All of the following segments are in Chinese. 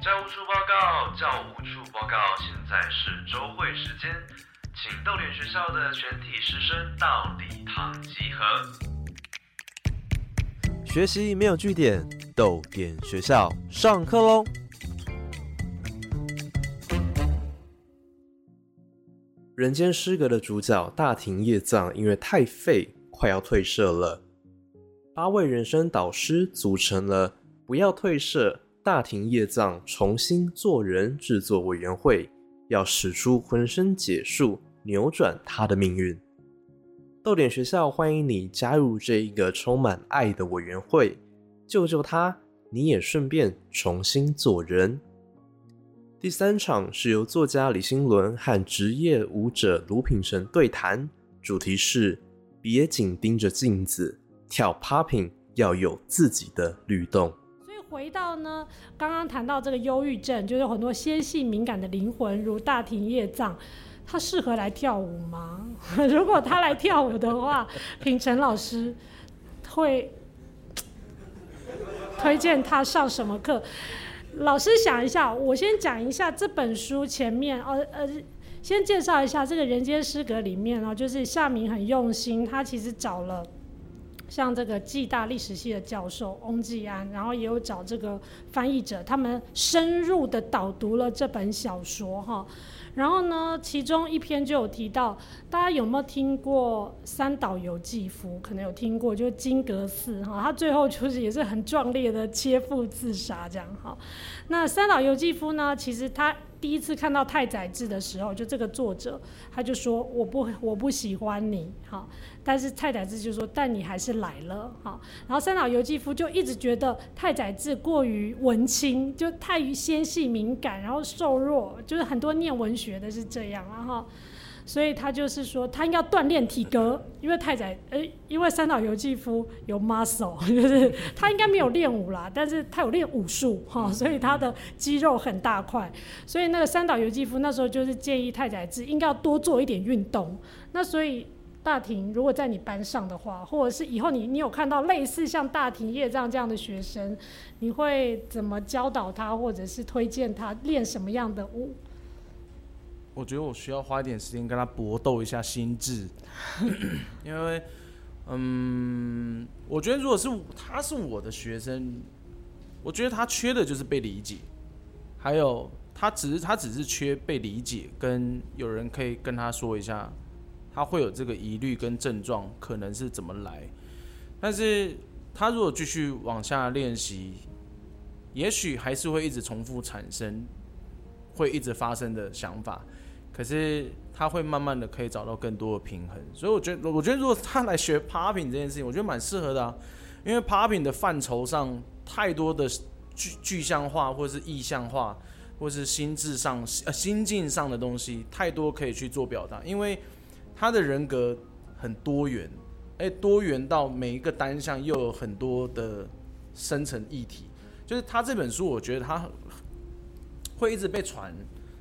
教务处报告，教务处报告，现在是周会时间，请逗点学校的全体师生到礼堂集合。学习没有据点，逗点学校上课喽！人间失格的主角大庭叶藏因为太废，快要退社了。八位人生导师组成了“不要退社，大庭叶藏重新做人”制作委员会，要使出浑身解数，扭转他的命运。逗点学校欢迎你加入这一个充满爱的委员会，救救他，你也顺便重新做人。第三场是由作家李新伦和职业舞者卢品成对谈，主题是“别紧盯着镜子，跳 popping 要有自己的律动”。回到呢，刚刚谈到这个忧郁症，就是很多纤细敏感的灵魂，如大庭叶藏，他适合来跳舞吗？如果他来跳舞的话，品成老师会推荐他上什么课？老师想一下，我先讲一下这本书前面，呃呃，先介绍一下这个人间失格里面哦，就是夏明很用心，他其实找了像这个暨大历史系的教授翁继安，然后也有找这个翻译者，他们深入的导读了这本小说哈。然后呢，其中一篇就有提到，大家有没有听过三岛由纪夫？可能有听过，就是金阁寺哈，他最后就是也是很壮烈的切腹自杀这样哈。那三岛由纪夫呢，其实他。第一次看到太宰治的时候，就这个作者他就说我不我不喜欢你，哈，但是太宰治就说但你还是来了，哈，然后三岛由纪夫就一直觉得太宰治过于文青，就太于纤细敏感，然后瘦弱，就是很多念文学的是这样，然后。所以他就是说，他应该锻炼体格，因为太宰，呃，因为三岛由纪夫有 muscle，就是他应该没有练武啦，但是他有练武术哈，所以他的肌肉很大块。所以那个三岛由纪夫那时候就是建议太宰治应该要多做一点运动。那所以大庭如果在你班上的话，或者是以后你你有看到类似像大庭叶这样这样的学生，你会怎么教导他，或者是推荐他练什么样的武？我觉得我需要花一点时间跟他搏斗一下心智，因为，嗯，我觉得如果是他是我的学生，我觉得他缺的就是被理解，还有他只是他只是缺被理解，跟有人可以跟他说一下，他会有这个疑虑跟症状可能是怎么来，但是他如果继续往下练习，也许还是会一直重复产生，会一直发生的想法。可是他会慢慢的可以找到更多的平衡，所以我觉得，我觉得如果他来学 popping 这件事情，我觉得蛮适合的啊，因为 popping 的范畴上太多的具具象化，或是意象化，或是心智上呃心境上的东西，太多可以去做表达，因为他的人格很多元，哎，多元到每一个单项又有很多的深层议题，就是他这本书，我觉得他会一直被传。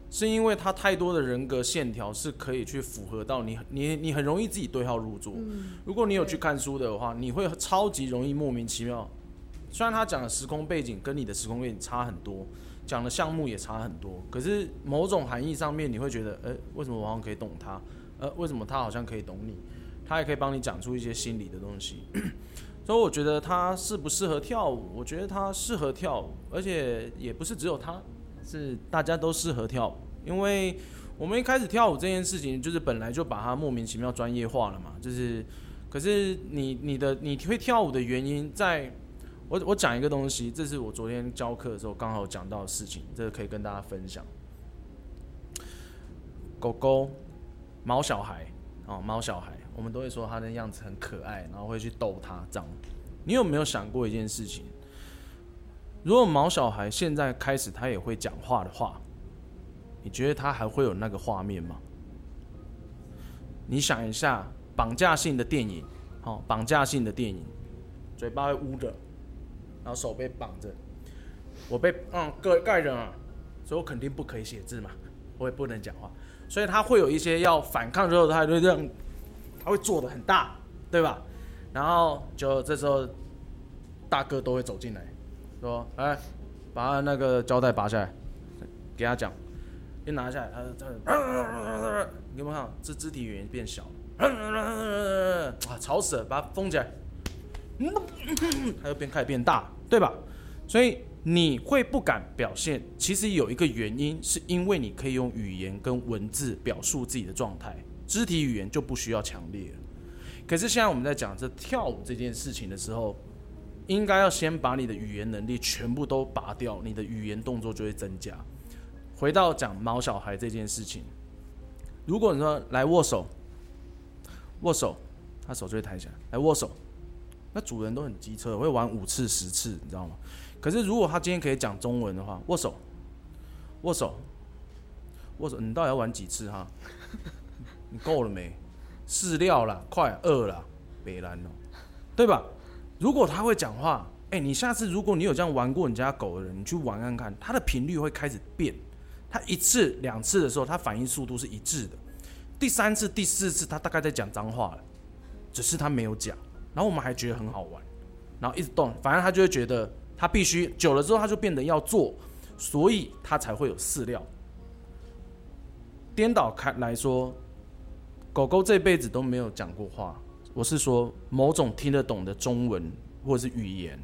是因为他太多的人格线条是可以去符合到你，你你很容易自己对号入座。如果你有去看书的话，你会超级容易莫名其妙。虽然他讲的时空背景跟你的时空背景差很多，讲的项目也差很多，可是某种含义上面你会觉得，哎，为什么我好像可以懂他？呃，为什么他好像可以懂你？他也可以帮你讲出一些心理的东西。所以我觉得他适不适合跳舞？我觉得他适合跳舞，而且也不是只有他。是大家都适合跳舞，因为我们一开始跳舞这件事情，就是本来就把它莫名其妙专业化了嘛。就是，可是你你的你会跳舞的原因，在我我讲一个东西，这是我昨天教课的时候刚好讲到的事情，这个可以跟大家分享。狗狗、猫小孩哦，猫小孩，我们都会说它的样子很可爱，然后会去逗它这样。你有没有想过一件事情？如果毛小孩现在开始他也会讲话的话，你觉得他还会有那个画面吗？你想一下，绑架性的电影，好，绑架性的电影，嘴巴会捂着，然后手被绑着，我被嗯盖盖着啊，所以我肯定不可以写字嘛，我也不能讲话，所以他会有一些要反抗之后，他就这样，他会做的很大，对吧？然后就这时候大哥都会走进来。说，哎，把他那个胶带拔下来，给他讲，一拿下来，他他，你有没有看到这肢体语言变小？啊，吵死了，把它封起来，他又变开始变大，对吧？所以你会不敢表现，其实有一个原因，是因为你可以用语言跟文字表述自己的状态，肢体语言就不需要强烈了。可是现在我们在讲这跳舞这件事情的时候，应该要先把你的语言能力全部都拔掉，你的语言动作就会增加。回到讲毛小孩这件事情，如果你说来握手，握手，他手就会抬起来，来握手。那主人都很机车，会玩五次十次，你知道吗？可是如果他今天可以讲中文的话，握手，握手，握手，你到底要玩几次哈？你够了没？饲料啦，快饿了，别拦了，对吧？如果他会讲话，哎、你下次如果你有这样玩过你家狗的人，你去玩看看，它的频率会开始变。它一次两次的时候，它反应速度是一致的。第三次、第四次，它大概在讲脏话了，只是它没有讲，然后我们还觉得很好玩，然后一直动，反正它就会觉得它必须久了之后，它就变得要做，所以它才会有饲料。颠倒开来说，狗狗这辈子都没有讲过话，我是说某种听得懂的中文或者是语言，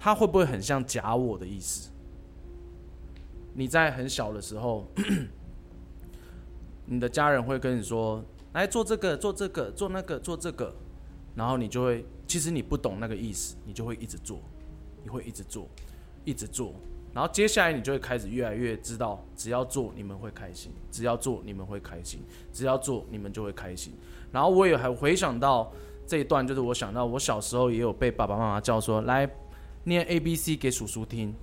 它会不会很像假我的意思？你在很小的时候，你的家人会跟你说：“来做这个，做这个，做那个，做这个。”然后你就会，其实你不懂那个意思，你就会一直做，你会一直做，一直做。然后接下来你就会开始越来越知道，只要做你们会开心，只要做你们会开心，只要做你们就会开心。然后我也还回想到这一段，就是我想到我小时候也有被爸爸妈妈叫说来念 A B C 给叔叔听，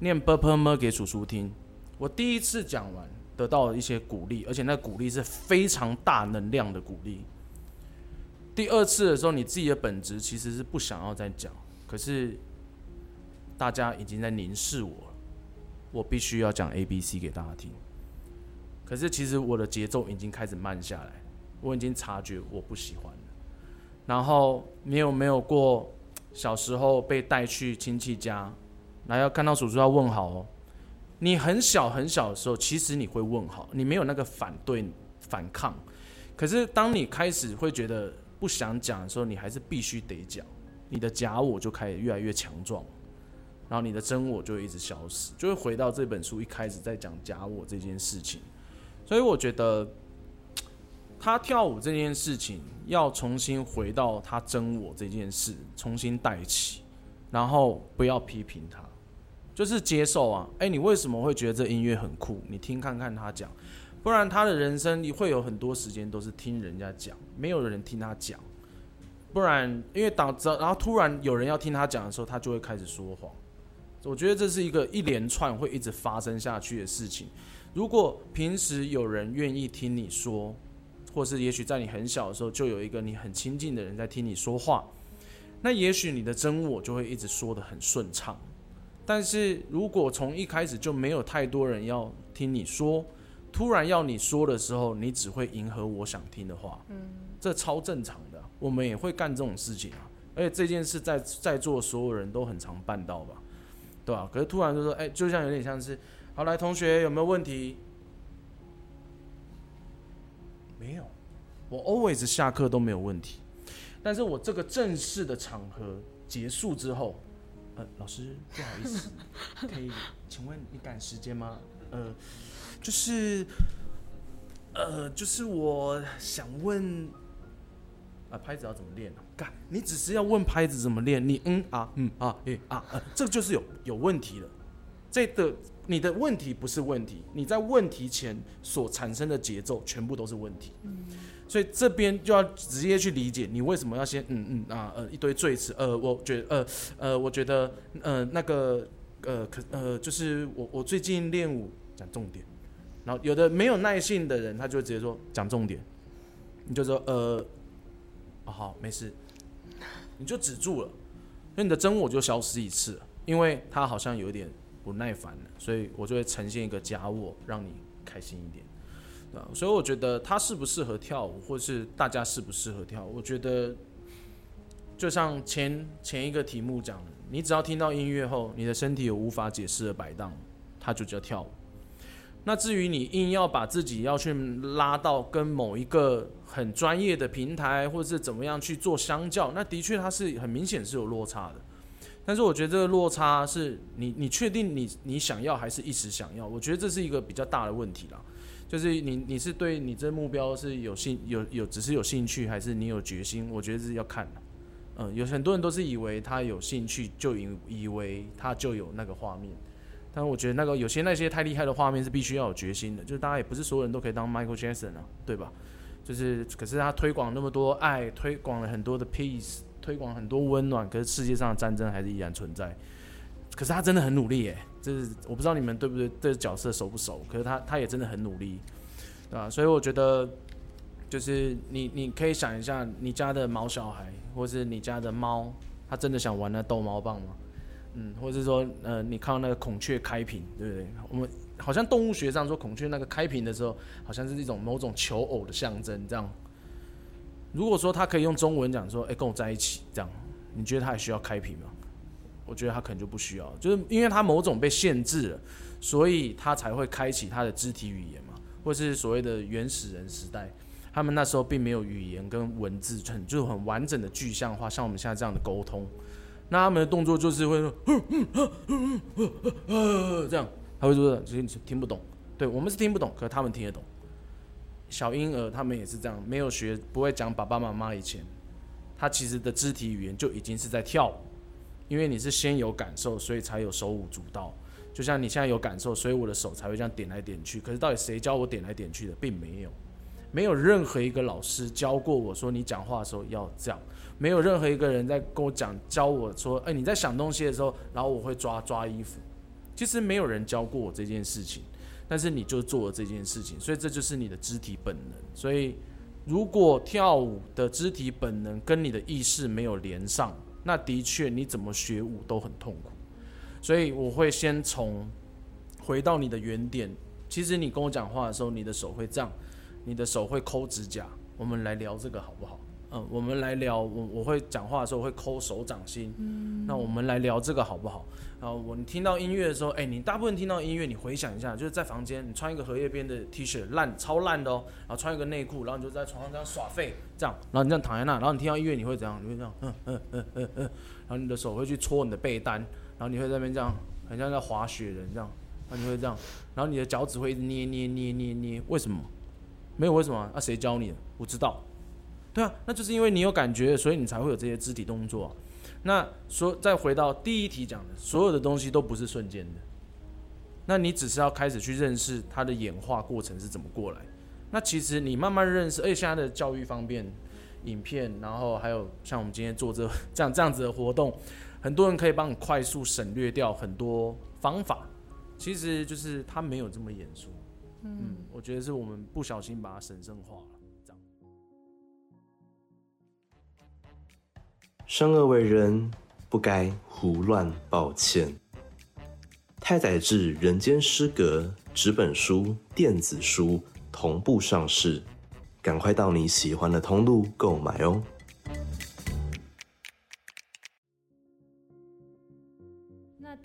念 b p m 给叔叔听。我第一次讲完，得到了一些鼓励，而且那鼓励是非常大能量的鼓励。第二次的时候，你自己的本质其实是不想要再讲，可是大家已经在凝视我，我必须要讲 A B C 给大家听。可是其实我的节奏已经开始慢下来，我已经察觉我不喜欢了。然后你有没有过小时候被带去亲戚家，然后要看到叔叔要问好哦？你很小很小的时候，其实你会问好，你没有那个反对反抗。可是当你开始会觉得不想讲的时候，你还是必须得讲，你的假我就开始越来越强壮，然后你的真我就会一直消失，就会回到这本书一开始在讲假我这件事情。所以我觉得他跳舞这件事情要重新回到他真我这件事，重新带起，然后不要批评他，就是接受啊。哎，你为什么会觉得这音乐很酷？你听看看他讲，不然他的人生你会有很多时间都是听人家讲，没有人听他讲。不然，因为导致然后突然有人要听他讲的时候，他就会开始说谎。我觉得这是一个一连串会一直发生下去的事情。如果平时有人愿意听你说，或是也许在你很小的时候就有一个你很亲近的人在听你说话，那也许你的真我就会一直说得很顺畅。但是如果从一开始就没有太多人要听你说，突然要你说的时候，你只会迎合我想听的话，嗯，这超正常的，我们也会干这种事情啊。而且这件事在在座所有人都很常办到吧，对吧、可是突然就说，哎、就像有点像是，好来同学有没有问题？没有，我 always 下课都没有问题，但是我这个正式的场合结束之后，呃，老师不好意思，可以请问你赶时间吗？呃，就是，呃，就是我想问，啊，拍子要怎么练啊？干，你只是要问拍子怎么练，你嗯啊嗯啊诶啊呃，这就是有有问题了。这个你的问题不是问题，你在问题前所产生的节奏全部都是问题。所以这边就要直接去理解你为什么要先嗯嗯啊呃一堆赘词，呃，我觉得呃呃，我觉得呃那个呃可呃就是我我最近练舞讲重点，然后有的没有耐性的人，他就会直接说讲重点，你就说呃哦好没事，你就止住了，那你的真我就消失一次，因为他好像有点不耐烦了，所以我就会呈现一个假我，让你开心一点。对吧所以我觉得他适不适合跳舞，或是大家适不适合跳舞，我觉得就像前前一个题目讲的，你只要听到音乐后，你的身体有无法解释的摆荡，它就叫跳舞。那至于你硬要把自己要去拉到跟某一个很专业的平台，或者是怎么样去做相较，那的确它是很明显是有落差的。但是我觉得这个落差是你你确定你你想要还是一时想要？我觉得这是一个比较大的问题啦。就是你你是对你这目标是有兴有有只是有兴趣，还是你有决心？我觉得是要看的。嗯，有很多人都是以为他有兴趣就以以为他就有那个画面。但我觉得那个有些那些太厉害的画面是必须要有决心的，就是大家也不是所有人都可以当 Michael Jackson 啊，对吧？就是可是他推广那么多爱，推广了很多的 peace，推广很多温暖，可是世界上的战争还是依然存在。可是他真的很努力耶，就是我不知道你们对不对这个角色熟不熟，可是他他也真的很努力，对吧？所以我觉得就是你你可以想一下，你家的毛小孩，或是你家的猫，他真的想玩那逗猫棒吗？嗯，或者是说，呃，你看到那个孔雀开屏，对不对？我们好像动物学上说，孔雀那个开屏的时候，好像是一种某种求偶的象征。这样，如果说他可以用中文讲说，哎，跟我在一起，这样，你觉得他还需要开屏吗？我觉得他可能就不需要，就是因为他某种被限制了，所以他才会开启他的肢体语言嘛，或是所谓的原始人时代，他们那时候并没有语言跟文字，很就是很完整的具象化，像我们现在这样的沟通。那他们的动作就是会说，这样，他会说，其实听不懂。对我们是听不懂，可他们听得懂。小婴儿他们也是这样，没有学不会讲爸爸妈妈以前，他其实的肢体语言就已经是在跳舞，因为你是先有感受，所以才有手舞足蹈。就像你现在有感受，所以我的手才会这样点来点去。可是到底谁教我点来点去的，并没有，没有任何一个老师教过我说你讲话的时候要这样。没有任何一个人在跟我讲教我说，哎，你在想东西的时候，然后我会抓抓衣服。其实没有人教过我这件事情，但是你就做了这件事情，所以这就是你的肢体本能。所以如果跳舞的肢体本能跟你的意识没有连上，那的确你怎么学舞都很痛苦。所以我会先从回到你的原点。其实你跟我讲话的时候，你的手会这样，你的手会抠指甲。我们来聊这个好不好？嗯，我们来聊，我我会讲话的时候会抠手掌心。嗯，那我们来聊这个好不好？然后我你听到音乐的时候，哎，你大部分听到音乐，你回想一下，就是在房间，你穿一个荷叶边的 T 恤，烂超烂的哦，然后穿一个内裤，然后你就在床上这样耍废，这样，然后你这样躺在那，然后你听到音乐，你会怎样？你会这样，嗯嗯嗯嗯嗯，然后你的手会去搓你的被单，然后你会在那边这样，很像在滑雪人这样，然后你会这样，然后你的脚趾会一直捏捏捏捏捏，为什么？没有为什么？那谁教你的？我知道。对啊，那就是因为你有感觉，所以你才会有这些肢体动作。那说再回到第一题讲的，所有的东西都不是瞬间的。那你只是要开始去认识它的演化过程是怎么过来。那其实你慢慢认识，而且现在的教育方便，影片，然后还有像我们今天做这 这样这样子的活动，很多人可以帮你快速省略掉很多方法。其实就是它没有这么严肃。我觉得是我们不小心把它神圣化了。生而为人，不该胡乱抱歉。太宰治《人间失格》纸本书、电子书同步上市，赶快到你喜欢的通路购买哦。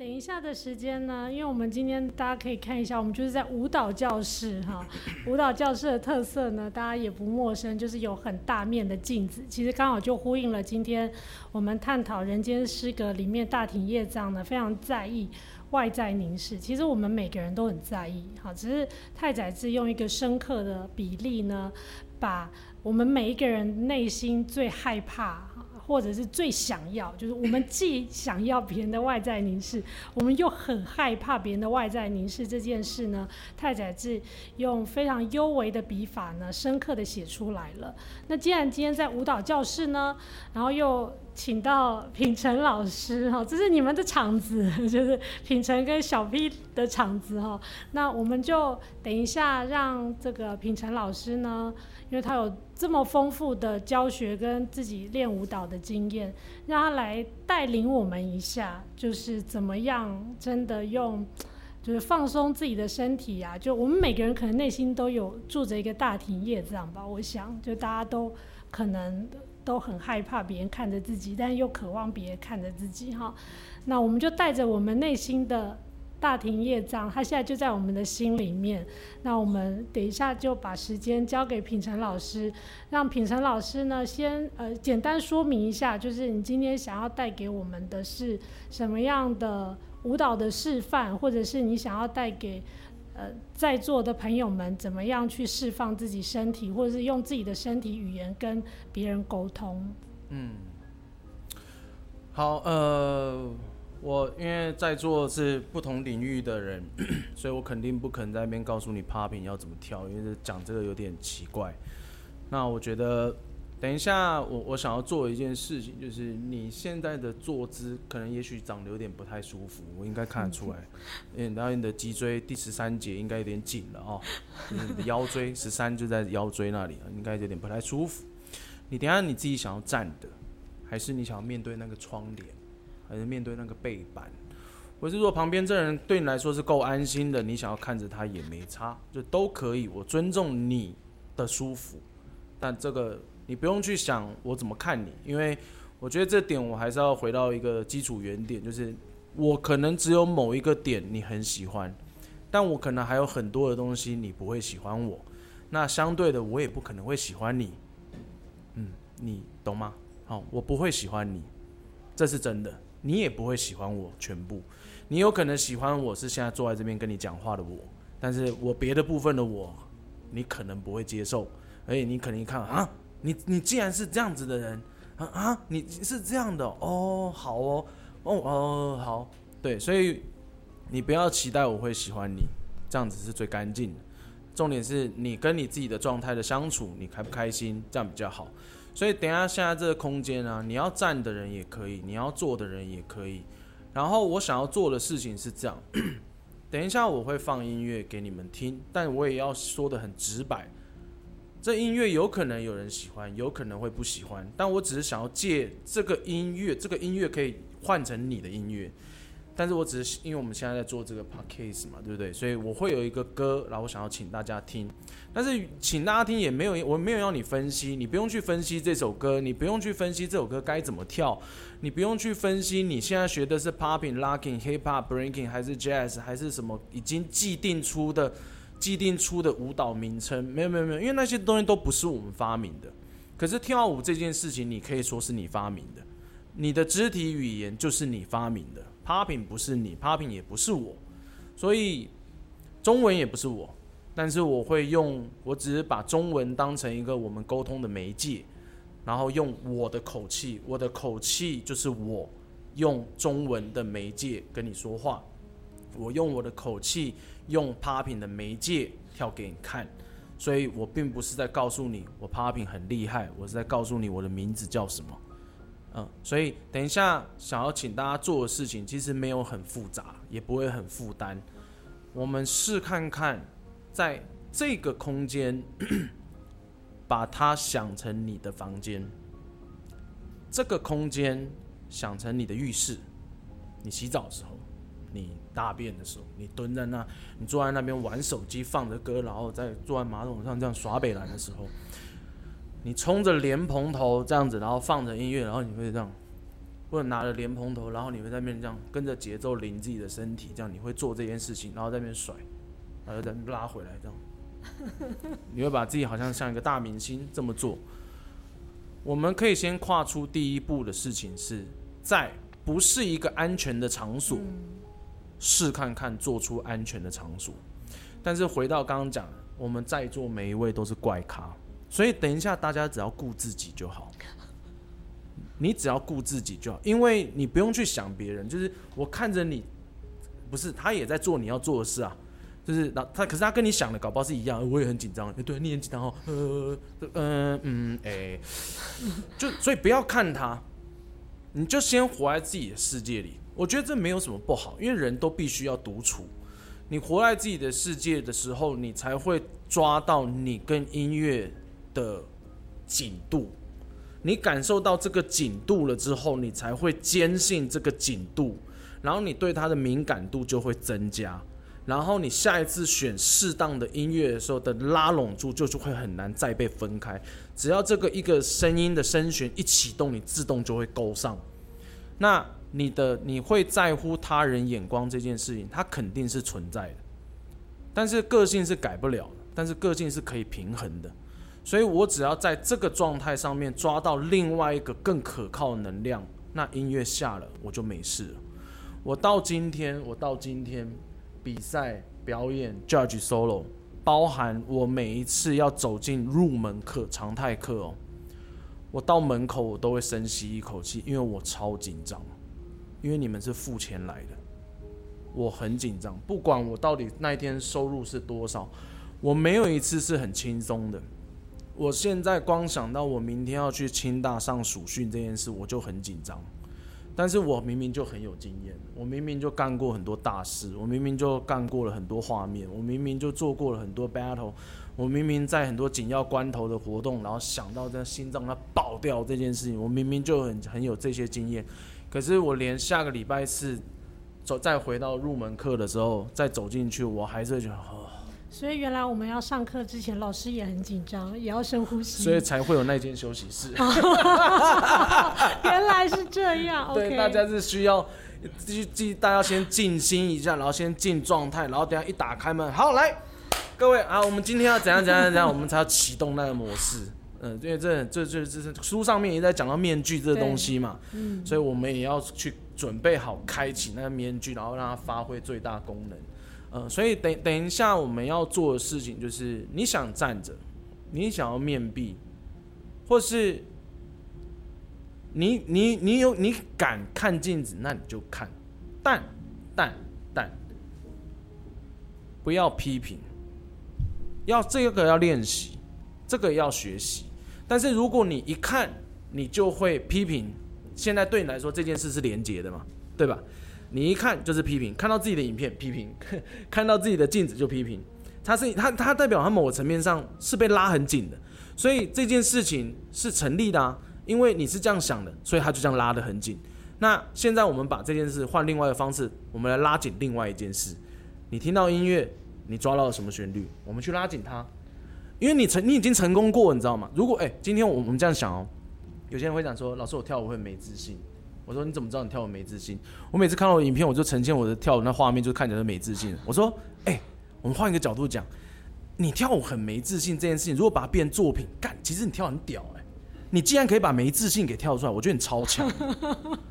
等一下的时间呢？因为我们今天大家可以看一下，我们就是在舞蹈教室哈。舞蹈教室的特色呢，大家也不陌生，就是有很大面的镜子。其实刚好就呼应了今天我们探讨《人间失格》里面大庭业障呢，非常在意外在凝视。其实我们每个人都很在意，哈，只是太宰治用一个深刻的比例呢，把我们每一个人内心最害怕。或者是最想要，就是我们既想要别人的外在凝视，我们又很害怕别人的外在凝视这件事呢？太宰治用非常优微的笔法呢，深刻的写出来了。那既然今天在舞蹈教室呢，然后又请到品成老师哈，这是你们的场子，就是品成跟小 P 的场子哈。那我们就等一下让这个品成老师呢。因为他有这么丰富的教学跟自己练舞蹈的经验，让他来带领我们一下，就是怎么样真的用，就是放松自己的身体啊。就我们每个人可能内心都有住着一个大庭业这样吧，我想就大家都可能都很害怕别人看着自己，但又渴望别人看着自己哈。那我们就带着我们内心的。大庭业障，它现在就在我们的心里面。那我们等一下就把时间交给品成老师，让品成老师呢先呃简单说明一下，就是你今天想要带给我们的是什么样的舞蹈的示范，或者是你想要带给呃在座的朋友们怎么样去释放自己身体，或者是用自己的身体语言跟别人沟通。嗯，好，呃。我因为在座是不同领域的人，所以我肯定不可能在那边告诉你 popping 要怎么跳，因为讲这个有点奇怪。那我觉得，等一下我我想要做一件事情，就是你现在的坐姿可能也许长得有点不太舒服，我应该看得出来。嗯，然后你的脊椎第十三节应该有点紧了哦，你的腰椎十三就在腰椎那里，应该有点不太舒服。你等下你自己想要站的，还是你想要面对那个窗帘？还是面对那个背板，我是说旁边这人对你来说是够安心的，你想要看着他也没差，就都可以。我尊重你的舒服，但这个你不用去想我怎么看你，因为我觉得这点我还是要回到一个基础原点，就是我可能只有某一个点你很喜欢，但我可能还有很多的东西你不会喜欢我，那相对的我也不可能会喜欢你，嗯，你懂吗？好，我不会喜欢你，这是真的。你也不会喜欢我全部，你有可能喜欢我是现在坐在这边跟你讲话的我，但是我别的部分的我，你可能不会接受，而且你可能一看啊，你你既然是这样子的人啊啊，你是这样的哦，好哦，哦哦好，对，所以你不要期待我会喜欢你，这样子是最干净的，重点是你跟你自己的状态的相处，你开不开心，这样比较好。所以等一下现在这个空间呢，你要站的人也可以，你要坐的人也可以。然后我想要做的事情是这样，等一下我会放音乐给你们听，但我也要说的很直白，这音乐有可能有人喜欢，有可能会不喜欢，但我只是想要借这个音乐，这个音乐可以换成你的音乐。但是我只是因为我们现在在做这个 podcast 嘛，对不对？所以我会有一个歌，然后我想要请大家听。但是请大家听也没有，我没有要你分析，你不用去分析这首歌，你不用去分析这首歌该怎么跳，你不用去分析你现在学的是 popping、locking、hip hop、breaking 还是 jazz 还是什么已经既定出的、既定出的舞蹈名称，没有没有没有，因为那些东西都不是我们发明的。可是跳舞这件事情，你可以说是你发明的，你的肢体语言就是你发明的。Popping 不是你，Popping 也不是我，所以中文也不是我，但是我会用，我只是把中文当成一个我们沟通的媒介，然后用我的口气，我的口气就是我用中文的媒介跟你说话，我用我的口气用 Popping 的媒介跳给你看，所以我并不是在告诉你我 Popping 很厉害，我是在告诉你我的名字叫什么。嗯，所以等一下想要请大家做的事情，其实没有很复杂，也不会很负担。我们试看看，在这个空间，把它想成你的房间，这个空间想成你的浴室。你洗澡的时候，你大便的时候，你蹲在那，你坐在那边玩手机，放着歌，然后在坐在马桶上这样耍北兰的时候。你冲着莲蓬头这样子，然后放着音乐，然后你会这样，或者拿着莲蓬头，然后你会在那边这样跟着节奏淋自己的身体，这样你会做这件事情，然后在那边甩，然后再拉回来这样，你会把自己好像像一个大明星这么做。我们可以先跨出第一步的事情是在不是一个安全的场所试看看做出安全的场所，但是回到刚刚讲，我们在座每一位都是怪咖。所以等一下，大家只要顾自己就好。你只要顾自己就好，因为你不用去想别人。就是我看着你，不是他也在做你要做的事啊。就是那他，可是他跟你想的搞不好是一样。我也很紧张，对，你很紧张哦。呃，嗯嗯，哎，就所以不要看他，你就先活在自己的世界里。我觉得这没有什么不好，因为人都必须要独处。你活在自己的世界的时候，你才会抓到你跟音乐。的紧度，你感受到这个紧度了之后，你才会坚信这个紧度，然后你对它的敏感度就会增加。然后你下一次选适当的音乐的时候的拉拢住，就是会很难再被分开。只要这个一个声音的声弦一启动，你自动就会勾上。那你的你会在乎他人眼光这件事情，它肯定是存在的，但是个性是改不了的，但是个性是可以平衡的。所以我只要在这个状态上面抓到另外一个更可靠能量，那音乐下了我就没事了。我到今天，我到今天。比赛表演 judge solo，包含我每一次要走进入门课常态课哦，我到门口我都会深吸一口气，因为我超紧张，因为你们是付钱来的，我很紧张，不管我到底那一天收入是多少，我没有一次是很轻松的。我现在光想到我明天要去清大上暑训这件事，我就很紧张。但是我明明就很有经验，我明明就干过很多大事，我明明就干过了很多画面，我明明就做过了很多 battle，我明明在很多紧要关头的活动，然后想到这心脏它爆掉这件事情，我明明就很很有这些经验，可是我连下个礼拜四走再回到入门课的时候再走进去，我还是觉得。所以原来我们要上课之前，老师也很紧张，也要深呼吸，所以才会有那间休息室。原来是这样，对，大家是需要继继，大家先静心一下，然后先进状态，然后等下一打开门，好来，各位啊，我们今天要怎样怎样怎样，我们才要启动那个模式。嗯，因为这这这这是书上面也在讲到面具这个东西嘛，嗯，所以我们也要去准备好开启那个面具，然后让它发挥最大功能。嗯，所以等等一下我们要做的事情就是，你想站着，你想要面壁，或是你你你有你敢看镜子，那你就看，但但但不要批评，要这个要练习，这个要学习。但是如果你一看，你就会批评，现在对你来说这件事是连结的嘛，对吧？你一看就是批评，看到自己的影片批评，看到自己的镜子就批评，他是他他代表他某个层面上是被拉很紧的，所以这件事情是成立的啊，因为你是这样想的，所以他就这样拉得很紧。那现在我们把这件事换另外一个方式，我们来拉紧另外一件事。你听到音乐，你抓到了什么旋律？我们去拉紧它，因为你成你已经成功过，你知道吗？如果哎，今天我们这样想哦，有些人会讲说，老师我跳舞会没自信。我说你怎么知道你跳舞没自信？我每次看到我影片，我就呈现我的跳舞那画面，就看起来没自信。我说，哎，我们换一个角度讲，你跳舞很没自信这件事情，如果把它变作品，干，其实你跳很屌哎！你既然可以把没自信给跳出来，我觉得你超强。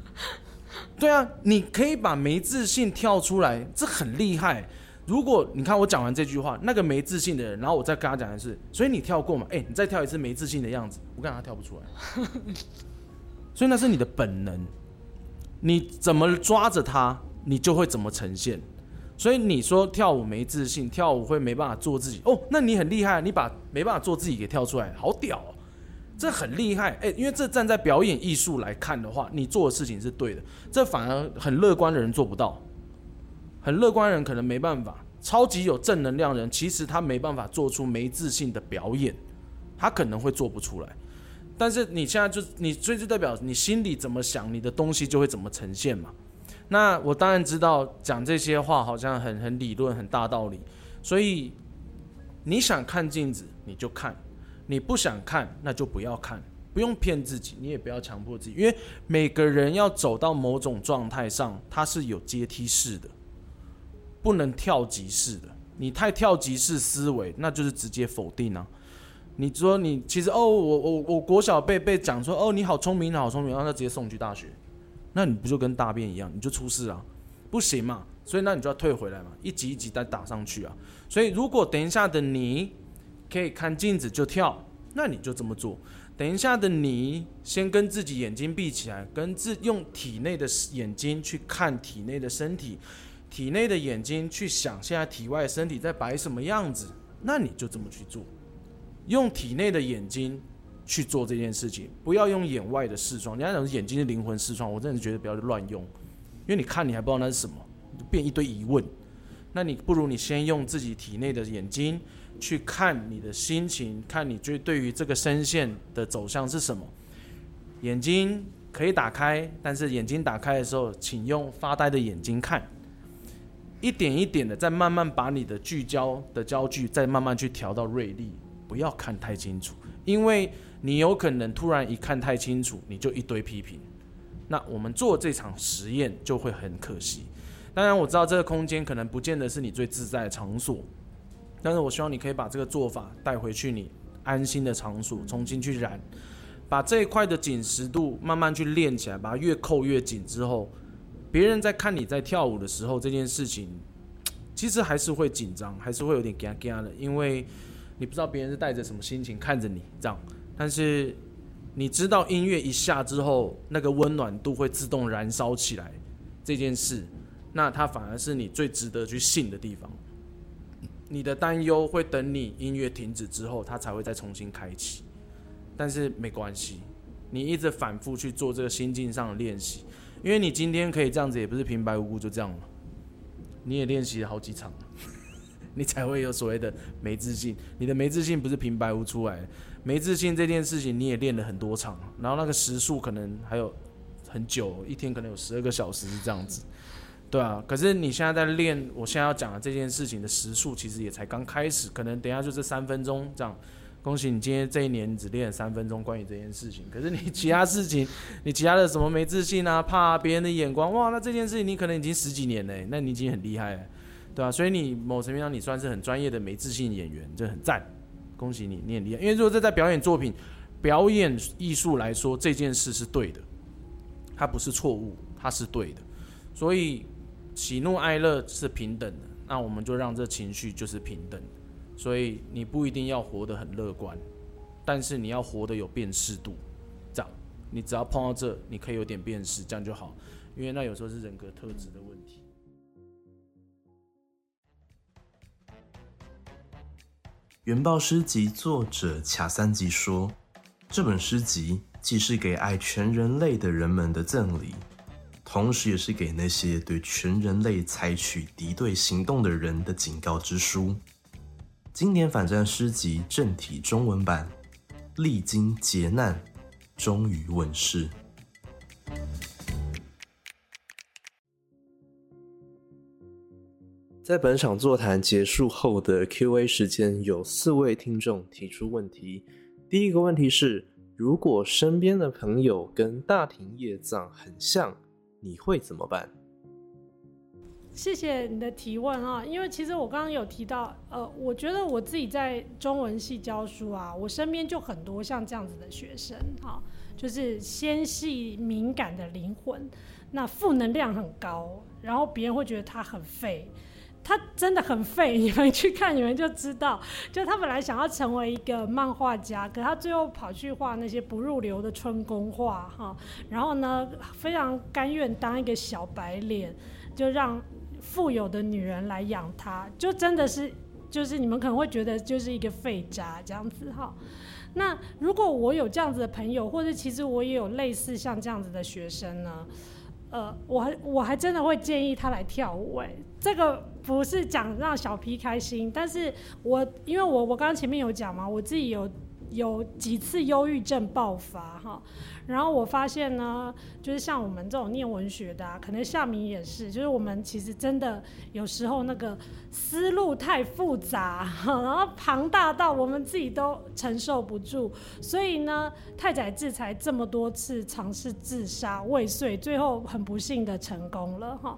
对啊，你可以把没自信跳出来，这很厉害。如果你看我讲完这句话，那个没自信的人，然后我再跟他讲的是，所以你跳过嘛？哎，你再跳一次没自信的样子，我看他跳不出来。所以那是你的本能。你怎么抓着他，你就会怎么呈现。所以你说跳舞没自信，跳舞会没办法做自己哦，那你很厉害，你把没办法做自己给跳出来，好屌哦，这很厉害哎，因为这站在表演艺术来看的话，你做的事情是对的，这反而很乐观的人做不到，很乐观人可能没办法，超级有正能量人其实他没办法做出没自信的表演，他可能会做不出来。但是你现在就你，所以就代表你心里怎么想，你的东西就会怎么呈现嘛。那我当然知道讲这些话好像很很理论、很大道理。所以你想看镜子你就看，你不想看那就不要看，不用骗自己，你也不要强迫自己，因为每个人要走到某种状态上，它是有阶梯式的，不能跳级式的。你太跳级式思维，那就是直接否定啊。你说你其实哦，我我我国小被被讲说哦，你好聪明，好聪明，然后他直接送去大学，那你不就跟大便一样，你就出事啊，不行嘛，所以那你就要退回来嘛，一级一级再打上去啊。所以如果等一下的你可以看镜子就跳，那你就这么做。等一下的你先跟自己眼睛闭起来，跟自用体内的眼睛去看体内的身体，体内的眼睛去想现在体外身体在摆什么样子，那你就这么去做。用体内的眼睛去做这件事情，不要用眼外的视窗。人家讲眼睛是灵魂视窗，我真的觉得不要乱用，因为你看你还不知道那是什么，变一堆疑问。那你不如你先用自己体内的眼睛去看你的心情，看你最对于这个声线的走向是什么。眼睛可以打开，但是眼睛打开的时候，请用发呆的眼睛看。一点一点的再慢慢把你的聚焦的焦距再慢慢去调到锐利，不要看太清楚，因为你有可能突然一看太清楚，你就一堆批评。那我们做这场实验就会很可惜。当然我知道这个空间可能不见得是你最自在的场所，但是我希望你可以把这个做法带回去你安心的场所，重新去染，把这一块的紧实度慢慢去练起来，把它越扣越紧之后，别人在看你在跳舞的时候，这件事情其实还是会紧张，还是会有点尴尬的，因为你不知道别人是带着什么心情看着你这样，但是你知道音乐一下之后，那个温暖度会自动燃烧起来，这件事。那它反而是你最值得去信的地方。你的担忧会等你音乐停止之后，它才会再重新开启。但是没关系，你一直反复去做这个心境上的练习，因为你今天可以这样子，也不是平白无故就这样了。你也练习了好几场，你才会有所谓的没自信。你的没自信不是平白无出来，没自信这件事情你也练了很多场，然后那个时数可能还有很久，一天可能有十二个小时是这样子。对啊，可是你现在在练，我现在要讲的这件事情的时速其实也才刚开始，可能等下就这三分钟这样。恭喜你今天这一年只练了三分钟关于这件事情，可是你其他事情，你其他的什么没自信啊，怕别人的眼光，哇，那这件事情你可能已经十几年嘞，那你已经很厉害了，对啊，所以你某层面上你算是很专业的没自信演员，这很赞，恭喜你，你很厉害。因为如果这在表演作品、表演艺术来说，这件事是对的，它不是错误，它是对的，所以。喜怒哀乐是平等的，那我们就让这情绪就是平等。所以你不一定要活得很乐观，但是你要活得有辨识度。这样，你只要碰到这，你可以有点辨识，这样就好。因为那有时候是人格特质的问题。原爆诗集作者卡三吉说：“这本诗集既是给爱全人类的人们的赠礼。”同时，也是给那些对全人类采取敌对行动的人的警告之书。经典反战诗集正体中文版，历经劫难，终于问世。在本场座谈结束后的 Q&A 时间，有四位听众提出问题。第一个问题是：如果身边的朋友跟大庭叶藏很像？你会怎么办？谢谢你的提问啊，因为其实我刚刚有提到，呃，我觉得我自己在中文系教书啊，我身边就很多像这样子的学生哈，就是纤细敏感的灵魂，那负能量很高，然后别人会觉得他很废。他真的很废，你们去看，你们就知道。就他本来想要成为一个漫画家，可他最后跑去画那些不入流的春宫画，哈。然后呢，非常甘愿当一个小白脸，就让富有的女人来养他，就真的是，就是你们可能会觉得就是一个废渣这样子，哈。那如果我有这样子的朋友，或者其实我也有类似像这样子的学生呢？呃，我还我还真的会建议他来跳舞，哎，这个不是讲让小 P 开心，但是我因为我我刚刚前面有讲嘛，我自己有有几次忧郁症爆发哈。然后我发现呢，就是像我们这种念文学的，可能夏明也是，就是我们其实真的有时候那个思路太复杂，然后庞大到我们自己都承受不住，所以呢，太宰治才这么多次尝试自杀未遂，最后很不幸的成功了哈。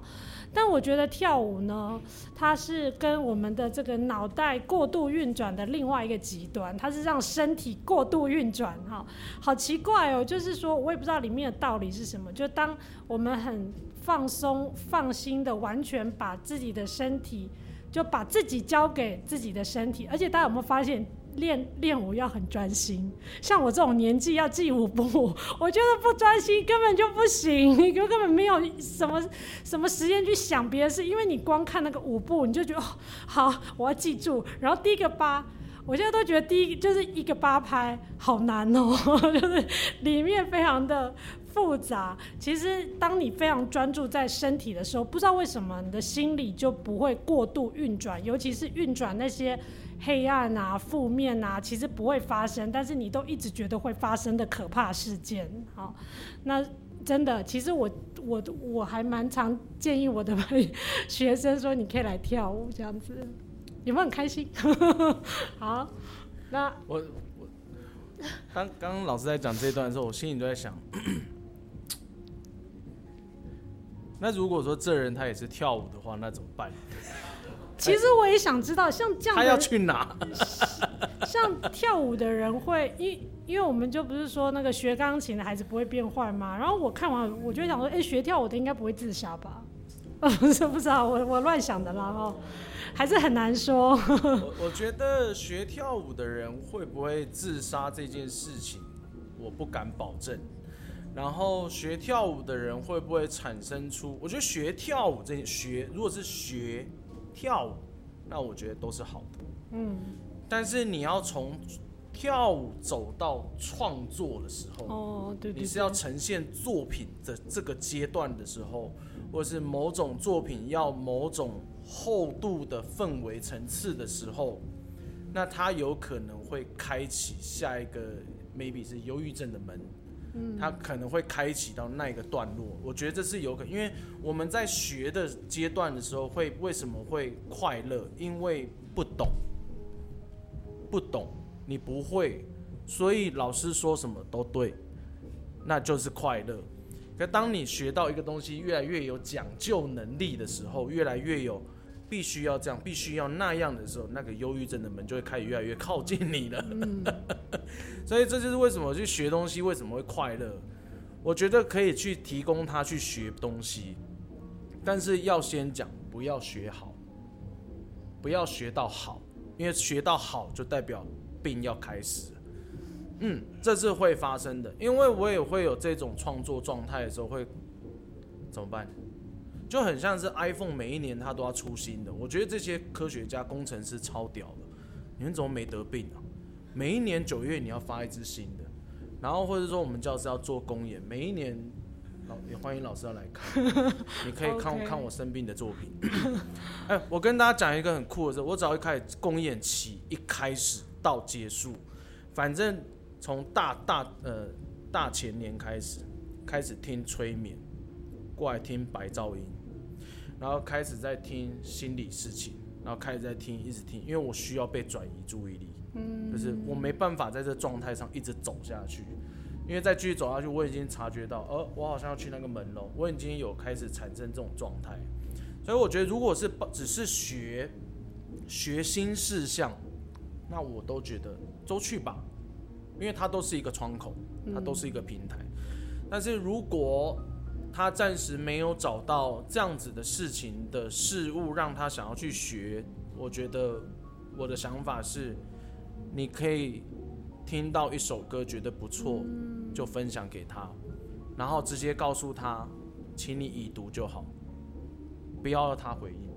但我觉得跳舞呢，它是跟我们的这个脑袋过度运转的另外一个极端，它是让身体过度运转哈，好奇怪哦，就是说我也不知道里面的道理是什么，就当我们很放松、放心的，完全把自己的身体，就把自己交给自己的身体，而且大家有没有发现？练练舞要很专心，像我这种年纪要记舞步，我觉得不专心根本就不行，你根根本没有什么什么时间去想别的事，因为你光看那个舞步，你就觉得哦好，我要记住。然后第一个八，我现在都觉得第一就是一个八拍好难哦，就是里面非常的复杂。其实当你非常专注在身体的时候，不知道为什么你的心里就不会过度运转，尤其是运转那些。黑暗啊，负面啊，其实不会发生，但是你都一直觉得会发生的可怕事件。好，那真的，其实我我我还蛮常建议我的学生说，你可以来跳舞这样子，有没有很开心？好，那我我当刚刚老师在讲这一段的时候，我心里都在想，那如果说这人他也是跳舞的话，那怎么办？其实我也想知道，像这样他要去哪？像跳舞的人会，因因为我们就不是说那个学钢琴的孩子不会变坏嘛。然后我看完，我就想说，哎、学跳舞的应该不会自杀吧？呃，不是不知道，我我乱想的啦哈，还是很难说。我我觉得学跳舞的人会不会自杀这件事情，我不敢保证。然后学跳舞的人会不会产生出？我觉得学跳舞这件学，如果是学跳舞，那我觉得都是好的。嗯，但是你要从跳舞走到创作的时候，哦，对对你是要呈现作品的这个阶段的时候，或是某种作品要某种厚度的氛围层次的时候，那它有可能会开启下一个 maybe 是忧郁症的门。嗯它可能会开启到那一个段落，我觉得这是有可能，因为我们在学的阶段的时候会为什么会快乐？因为不懂，不懂，你不会，所以老师说什么都对，那就是快乐。可当你学到一个东西越来越有讲究能力的时候，越来越有必须要这样、必须要那样的时候，那个忧郁症的门就会开始越来越靠近你了。所以这就是为什么去学东西为什么会快乐。我觉得可以去提供他去学东西，但是要先讲不要学好，不要学到好，因为学到好就代表病要开始。嗯，这是会发生的，因为我也会有这种创作状态的时候会怎么办？就很像是 iPhone 每一年它都要出新的，我觉得这些科学家、工程师超屌的，你们怎么没得病啊？每一年九月你要发一支新的，然后或者说我们教室要做公演，每一年老也欢迎老师要来看，你可以看看我生病的作品。哎，我跟大家讲一个很酷的事，我只要一开始公演期一开始到结束，反正从大大呃大前年开始开始听催眠，过来听白噪音，然后开始在听心理事情，然后开始在听一直听，因为我需要被转移注意力。就是我没办法在这状态上一直走下去，因为再继续走下去，我已经察觉到，呃，我好像要去那个门喽，我已经有开始产生这种状态，所以我觉得如果是只是学学新事项，那我都觉得都去吧，因为它都是一个窗口，它都是一个平台，但是如果他暂时没有找到这样子的事情的事物，让他想要去学，我觉得我的想法是。你可以听到一首歌觉得不错，就分享给他，然后直接告诉他，请你已读就好，不要他回应，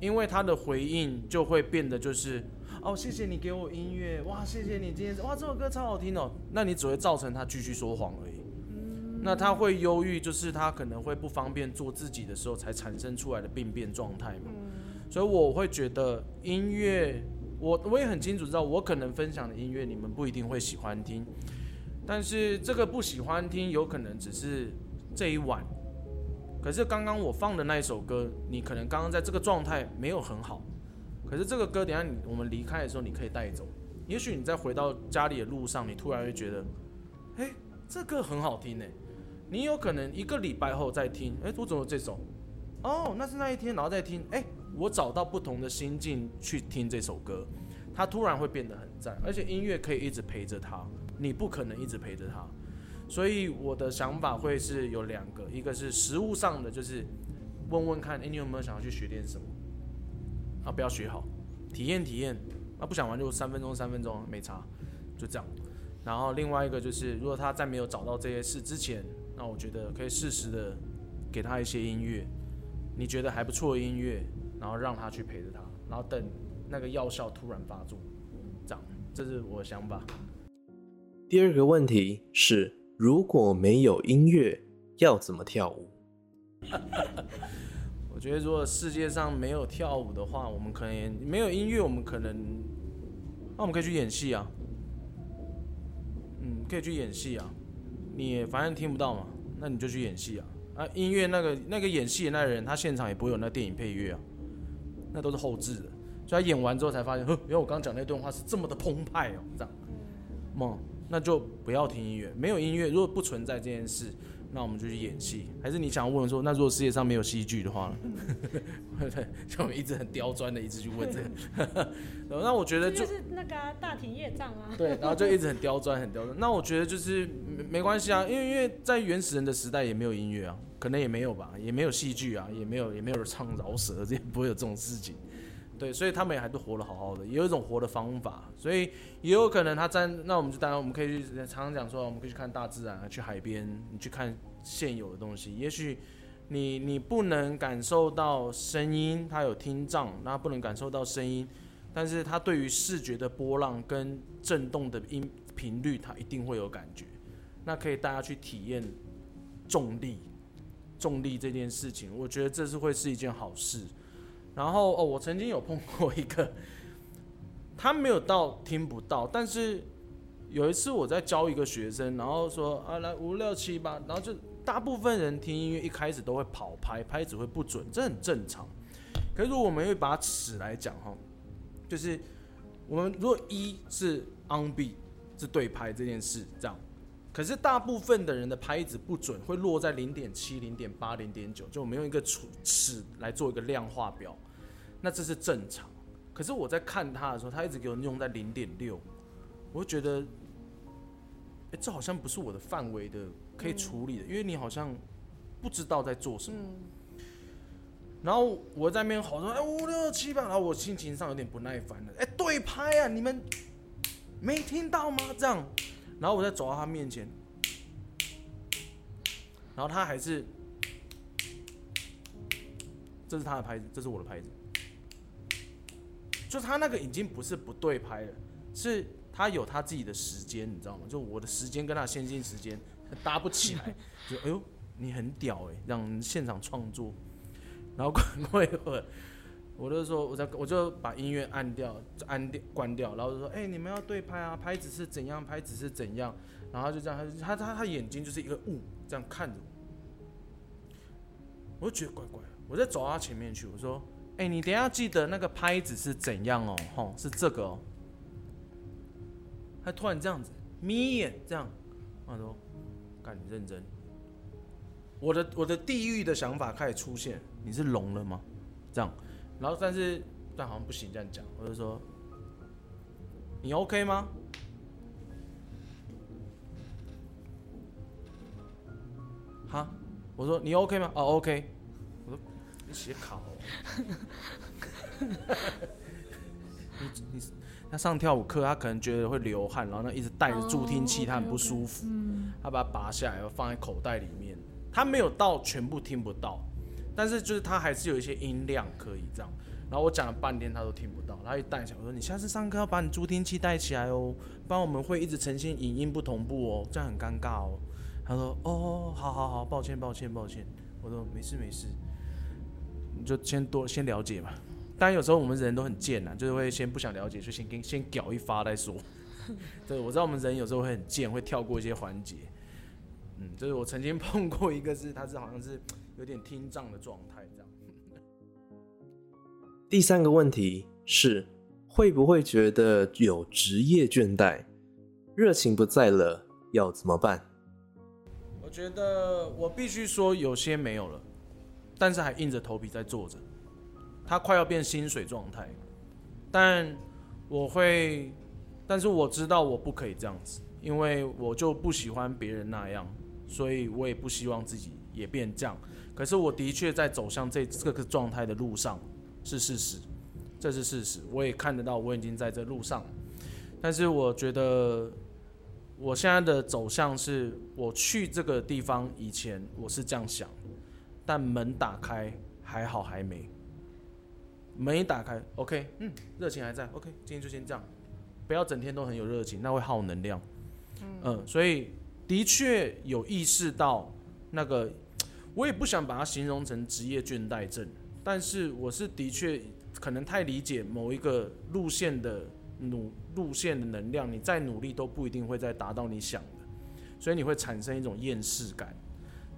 因为他的回应就会变得就是，哦，谢谢你给我音乐，哇，谢谢你今天，哇，这首歌超好听哦，那你只会造成他继续说谎而已。那他会忧郁，就是他可能会不方便做自己的时候才产生出来的病变状态嘛。所以我会觉得音乐。我我也很清楚知道，我可能分享的音乐你们不一定会喜欢听，但是这个不喜欢听，有可能只是这一晚。可是刚刚我放的那一首歌，你可能刚刚在这个状态没有很好，可是这个歌等下你我们离开的时候，你可以带走。也许你在回到家里的路上，你突然会觉得，哎，这歌很好听呢。你有可能一个礼拜后再听，哎，我怎么这首？哦，那是那一天，然后再听，哎。我找到不同的心境去听这首歌，它突然会变得很赞，而且音乐可以一直陪着他，你不可能一直陪着他，所以我的想法会是有两个，一个是实物上的，就是问问看，哎、你有没有想要去学点什么？啊，不要学好，体验体验，啊，不想玩就三分钟三分钟没差，就这样。然后另外一个就是，如果他在没有找到这些事之前，那我觉得可以适时的给他一些音乐，你觉得还不错的音乐。然后让他去陪着他，然后等那个药效突然发作，这样，这是我的想法。第二个问题是，如果没有音乐，要怎么跳舞？我觉得，如果世界上没有跳舞的话，我们可能没有音乐，我们可能，那我们可以去演戏啊。嗯，可以去演戏啊。你反正听不到嘛，那你就去演戏啊。啊，音乐那个那个演戏的那个人，他现场也不会有那电影配乐啊，那都是后置的。所以他演完之后才发现，呵，原来我刚刚讲那段话是这么的澎湃哦，这样。嘛，那就不要听音乐，没有音乐，如果不存在这件事，那我们就去演戏。还是你想问说，那如果世界上没有戏剧的话呢？像我们一直很刁钻的一直去问这个。那我觉得就就是那个啊大庭业障啊。对，然后就一直很刁钻，很刁钻。那我觉得就是没没关系啊，因为因为在原始人的时代也没有音乐啊，可能也没有吧，也没有戏剧啊，也没有也没有人唱饶舌，这也不会有这种事情。对，所以他们也还都活得好好的，也有一种活的方法，所以也有可能他在那我们就当然我们可以去常常讲说，我们可以去看大自然啊，去海边，你去看现有的东西，也许你你不能感受到声音，它有听障，那不能感受到声音，但是它对于视觉的波浪跟震动的音频率，它一定会有感觉，那可以大家去体验重力，重力这件事情，我觉得这是会是一件好事。然后哦，我曾经有碰过一个，他没有到听不到，但是有一次我在教一个学生，然后说啊来五六七八，然后就大部分人听音乐一开始都会跑拍，拍子会不准，这很正常。可是如果我们会把尺来讲哈，就是我们如果一是 on beat 是对拍这件事这样，可是大部分的人的拍子不准，会落在零点七、零点八、零点九，就我们用一个尺尺来做一个量化表。那这是正常，可是我在看他的时候，他一直给我用在零点六，我就觉得，哎，这好像不是我的范围的可以处理的，因为你好像不知道在做什么。然后我在那边吼说：“哎，五六七八。”然后我心情上有点不耐烦了。哎，对拍啊，你们没听到吗？这样，然后我再走到他面前，然后他还是，这是他的拍子，这是我的拍子。就他那个已经不是不对拍了，是他有他自己的时间，你知道吗？就我的时间跟他先进时间搭不起来，就哎呦，你很屌哎，让现场创作。然后过过一会儿，我就说，我在我就把音乐按掉，按掉关掉，然后就说，哎，你们要对拍啊，拍子是怎样，拍子是怎样。然后就这样，他他他眼睛就是一个雾，这样看着我，我就觉得怪怪，我再走到他前面去，我说。哎，你等下记得那个拍子是怎样哦？吼，是这个哦。他突然这样子眯眼，这样，我说：“干，你认真。”我的我的地狱的想法开始出现，你是聋了吗？这样，然后但是但好像不行这样讲，我就说：“你 OK 吗？”哈，我说你 OK 吗？哦，OK。我说你写考。你你他上跳舞课，他可能觉得会流汗，然后呢一直带着助听器，他很不舒服。他把它拔下来，放在口袋里面。他没有到全部听不到，但是就是他还是有一些音量可以这样。然后我讲了半天，他都听不到。他一带起来，我说：“你下次上课要把你助听器带起来哦，不然我们会一直呈现影音不同步哦，这样很尴尬哦。”他说：“哦，好好好，抱歉抱歉抱歉。”我说：“没事没事。”你就先多先了解嘛，当然有时候我们人都很贱呐，就是会先不想了解，就先跟先屌一发再说。对，我知道我们人有时候会很贱，会跳过一些环节。嗯，就是我曾经碰过一个，是他是好像是有点听障的状态这样。第三个问题是，会不会觉得有职业倦怠，热情不在了，要怎么办？我觉得我必须说，有些没有了。但是还硬着头皮在做着，他快要变薪水状态，但我会，但是我知道我不可以这样子，因为我就不喜欢别人那样，所以我也不希望自己也变这样。可是我的确在走向这这个状态的路上是事实，这是事实，我也看得到我已经在这路上。但是我觉得我现在的走向是，我去这个地方以前我是这样想。但门打开还好还没，门一打开，OK，嗯，热情还在，OK，今天就先这样，不要整天都很有热情，那会耗能量。嗯，所以的确有意识到那个，我也不想把它形容成职业倦怠症，但是我是的确可能太理解某一个路线的努路线的能量，你再努力都不一定会再达到你想的，所以你会产生一种厌世感。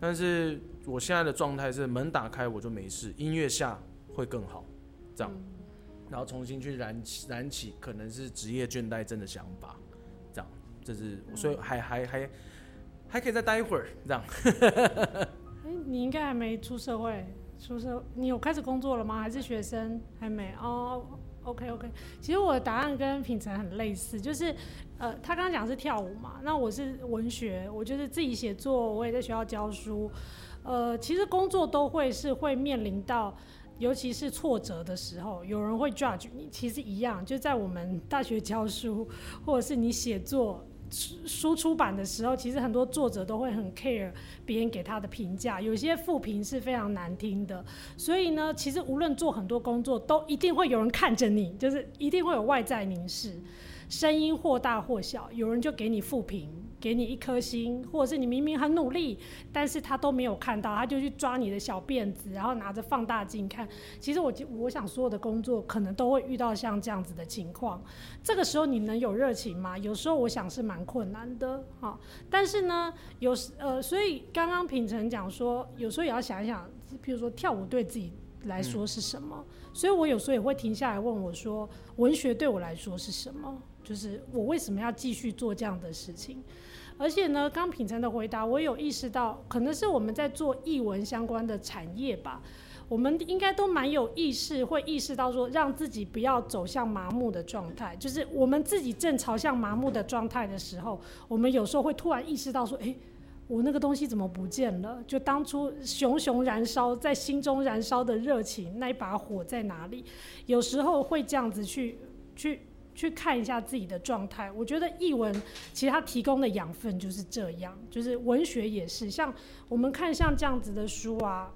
但是我现在的状态是门打开我就没事，音乐下会更好，这样，然后重新去燃起燃起可能是职业倦怠症的想法，这样，这是所以还还还还可以再待一会儿，这样。哎，你应该还没出社会，出社你有开始工作了吗？还是学生？还没哦。OK OK，其实我的答案跟品成很类似，就是呃，他刚刚讲是跳舞嘛，那我是文学，我就是自己写作，我也在学校教书，呃，其实工作都会是会面临到，尤其是挫折的时候，有人会 judge 你，其实一样，就在我们大学教书，或者是你写作。输出版的时候，其实很多作者都会很 care 别人给他的评价，有些负评是非常难听的。所以呢，其实无论做很多工作，都一定会有人看着你，就是一定会有外在凝视，声音或大或小，有人就给你负评。给你一颗星，或者是你明明很努力，但是他都没有看到，他就去抓你的小辫子，然后拿着放大镜看。其实我我想所有的工作可能都会遇到像这样子的情况。这个时候你能有热情吗？有时候我想是蛮困难的哈。但是呢，有时呃，所以刚刚品成讲说，有时候也要想一想，譬如说跳舞对自己来说是什么。所以我有时候也会停下来问我说，文学对我来说是什么？就是我为什么要继续做这样的事情？而且呢，刚品成的回答，我有意识到，可能是我们在做译文相关的产业吧，我们应该都蛮有意识，会意识到说，让自己不要走向麻木的状态。就是我们自己正朝向麻木的状态的时候，我们有时候会突然意识到说，诶，我那个东西怎么不见了？就当初熊熊燃烧在心中燃烧的热情，那一把火在哪里？有时候会这样子去去。去看一下自己的状态，我觉得译文其实它提供的养分就是这样，就是文学也是，像我们看像这样子的书啊，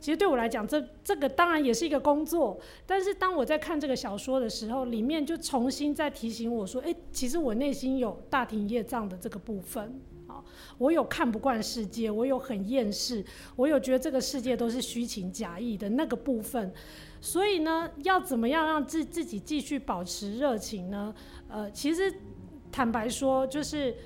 其实对我来讲，这这个当然也是一个工作，但是当我在看这个小说的时候，里面就重新再提醒我说，哎，其实我内心有大庭业障的这个部分啊。我有看不惯世界，我有很厌世，我有觉得这个世界都是虚情假意的那个部分，所以呢，要怎么样让自自己继续保持热情呢？呃，其实坦白说，就是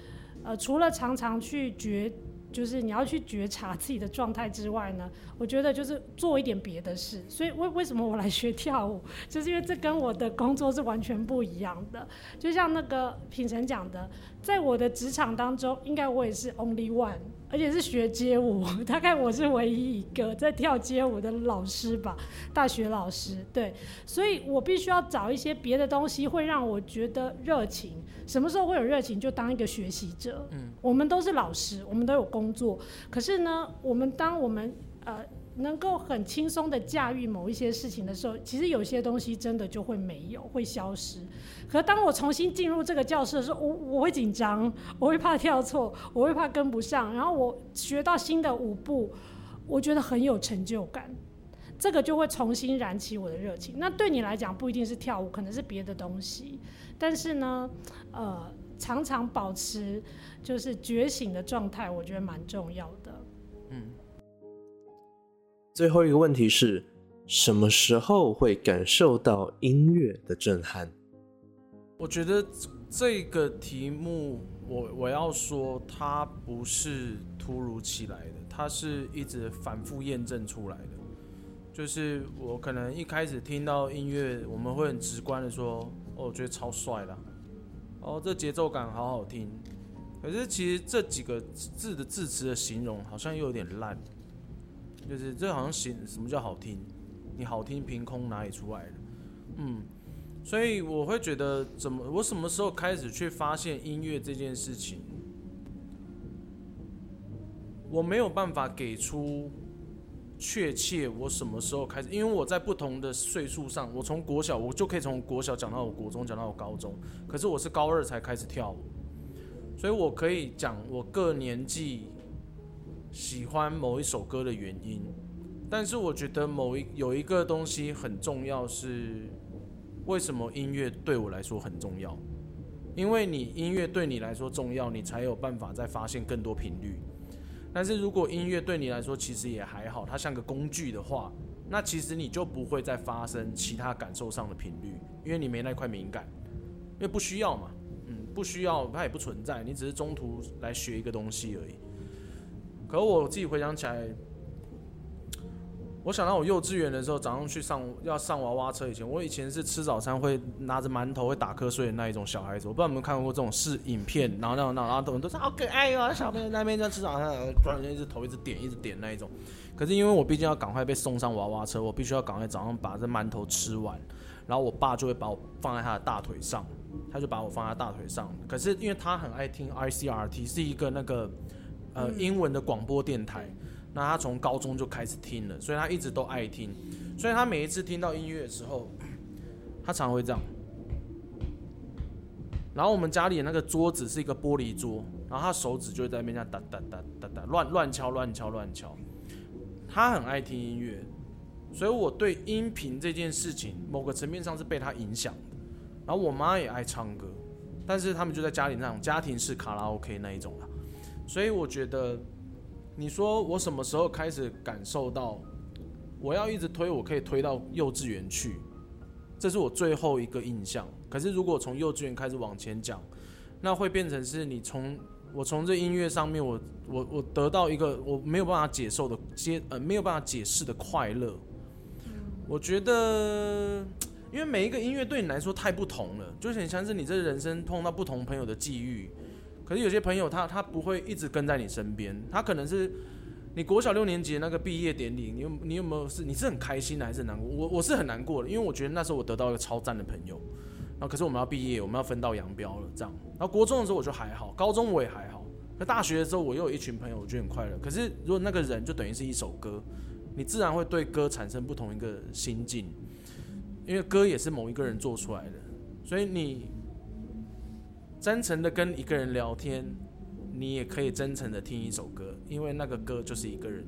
呃，除了常常去觉。就是你要去觉察自己的状态之外呢，我觉得就是做一点别的事。所以为为什么我来学跳舞，就是因为这跟我的工作是完全不一样的。就像那个品成讲的，在我的职场当中，应该我也是 only one。而且是学街舞，大概我是唯一一个在跳街舞的老师吧，大学老师。对，所以我必须要找一些别的东西，会让我觉得热情。什么时候会有热情，就当一个学习者。嗯，我们都是老师，我们都有工作。可是呢，我们当我们呃。能够很轻松的驾驭某一些事情的时候，其实有些东西真的就会没有，会消失。可当我重新进入这个教室的时候，我我会紧张，我会怕跳错，我会怕跟不上。然后我学到新的舞步，我觉得很有成就感，这个就会重新燃起我的热情。那对你来讲不一定是跳舞，可能是别的东西。但是呢，呃，常常保持就是觉醒的状态，我觉得蛮重要的。最后一个问题是，什么时候会感受到音乐的震撼？我觉得这个题目，我我要说，它不是突如其来的，它是一直反复验证出来的。就是我可能一开始听到音乐，我们会很直观的说：“哦，我觉得超帅的，哦，这节奏感好好听。”可是其实这几个字的字词的形容，好像又有点烂。就是这好像形什么叫好听？你好听凭空哪里出来的？嗯，所以我会觉得怎么我什么时候开始去发现音乐这件事情？我没有办法给出确切我什么时候开始，因为我在不同的岁数上，我从国小我就可以从国小讲到我国中，讲到我高中，可是我是高二才开始跳舞，所以我可以讲我各年纪。喜欢某一首歌的原因，但是我觉得某一有一个东西很重要，是为什么音乐对我来说很重要？因为你音乐对你来说重要，你才有办法再发现更多频率。但是如果音乐对你来说其实也还好，它像个工具的话，那其实你就不会再发生其他感受上的频率，因为你没那块敏感，因为不需要嘛，嗯，不需要，它也不存在，你只是中途来学一个东西而已。可我自己回想起来，我想到我幼稚园的时候，早上去上要上娃娃车以前，我以前是吃早餐会拿着馒头会打瞌睡的那一种小孩子。我不知道你们有没有看过这种视影片，然后那种那种然后都都是好可爱哦，小朋友那边在吃早餐，突然间一直头一直点一直点那一种。可是因为我毕竟要赶快被送上娃娃车，我必须要赶快早上把这馒头吃完，然后我爸就会把我放在他的大腿上，他就把我放在大腿上。可是因为他很爱听 ICRT，是一个那个呃英文的广播电台。那他从高中就开始听了，所以他一直都爱听。所以他每一次听到音乐的时候，他常会这样。然后我们家里的那个桌子是一个玻璃桌，然后他手指就会在那边这样哒哒哒哒哒乱乱敲乱敲乱敲。他很爱听音乐，所以我对音频这件事情某个层面上是被他影响的。然后我妈也爱唱歌，但是他们就在家里那种家庭式卡拉 OK 那一种啦。所以我觉得。你说我什么时候开始感受到我要一直推，我可以推到幼稚园去？这是我最后一个印象。可是如果从幼稚园开始往前讲，那会变成是你从我从这音乐上面，我我我得到一个我没有办法解受的接呃没有办法解释的快乐。我觉得，因为每一个音乐对你来说太不同了，就很像是你这人生碰到不同朋友的际遇。可是有些朋友他他不会一直跟在你身边，他可能是你国小六年级的那个毕业典礼，你有你有没有是你是很开心的还是难过？我我是很难过的，因为我觉得那时候我得到一个超赞的朋友，然后可是我们要毕业，我们要分道扬镳了这样。然后国中的时候我就还好，高中我也还好，那大学的时候我又有一群朋友，我觉得很快乐。可是如果那个人就等于是一首歌，你自然会对歌产生不同一个心境，因为歌也是某一个人做出来的，所以你。真诚的跟一个人聊天，你也可以真诚的听一首歌，因为那个歌就是一个人。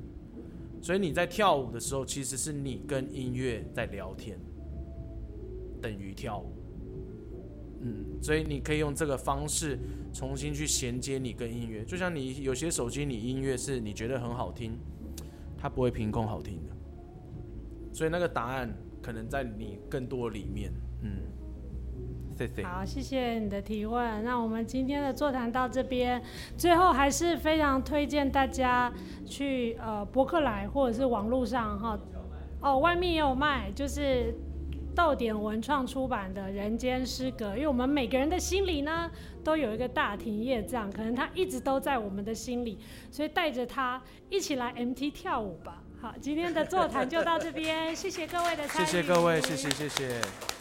所以你在跳舞的时候，其实是你跟音乐在聊天，等于跳舞。嗯，所以你可以用这个方式重新去衔接你跟音乐，就像你有些手机你音乐是你觉得很好听，它不会凭空好听的。所以那个答案可能在你更多里面，嗯。好，谢谢你的提问。那我们今天的座谈到这边，最后还是非常推荐大家去呃博客来或者是网络上哈，哦外面也有卖，就是豆点文创出版的《人间失格》，因为我们每个人的心里呢都有一个大庭业障，可能它一直都在我们的心里，所以带着它一起来 MT 跳舞吧。好，今天的座谈就到这边，谢谢各位的参与。谢谢各位，谢谢谢谢。